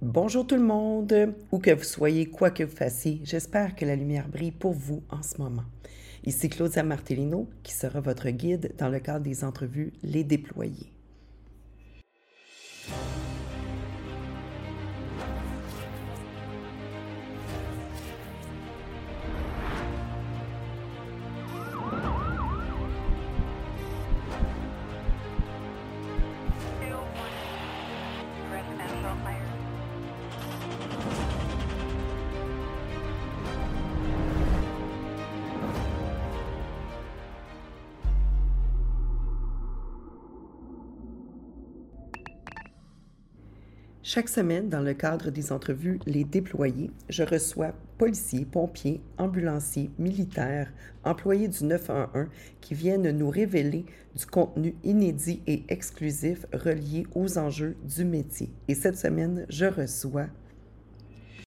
Bonjour tout le monde, où que vous soyez, quoi que vous fassiez, j'espère que la lumière brille pour vous en ce moment. Ici Claudia Martellino, qui sera votre guide dans le cadre des entrevues Les Déployés. Chaque semaine, dans le cadre des entrevues Les Déployés, je reçois policiers, pompiers, ambulanciers, militaires, employés du 911 qui viennent nous révéler du contenu inédit et exclusif relié aux enjeux du métier. Et cette semaine, je reçois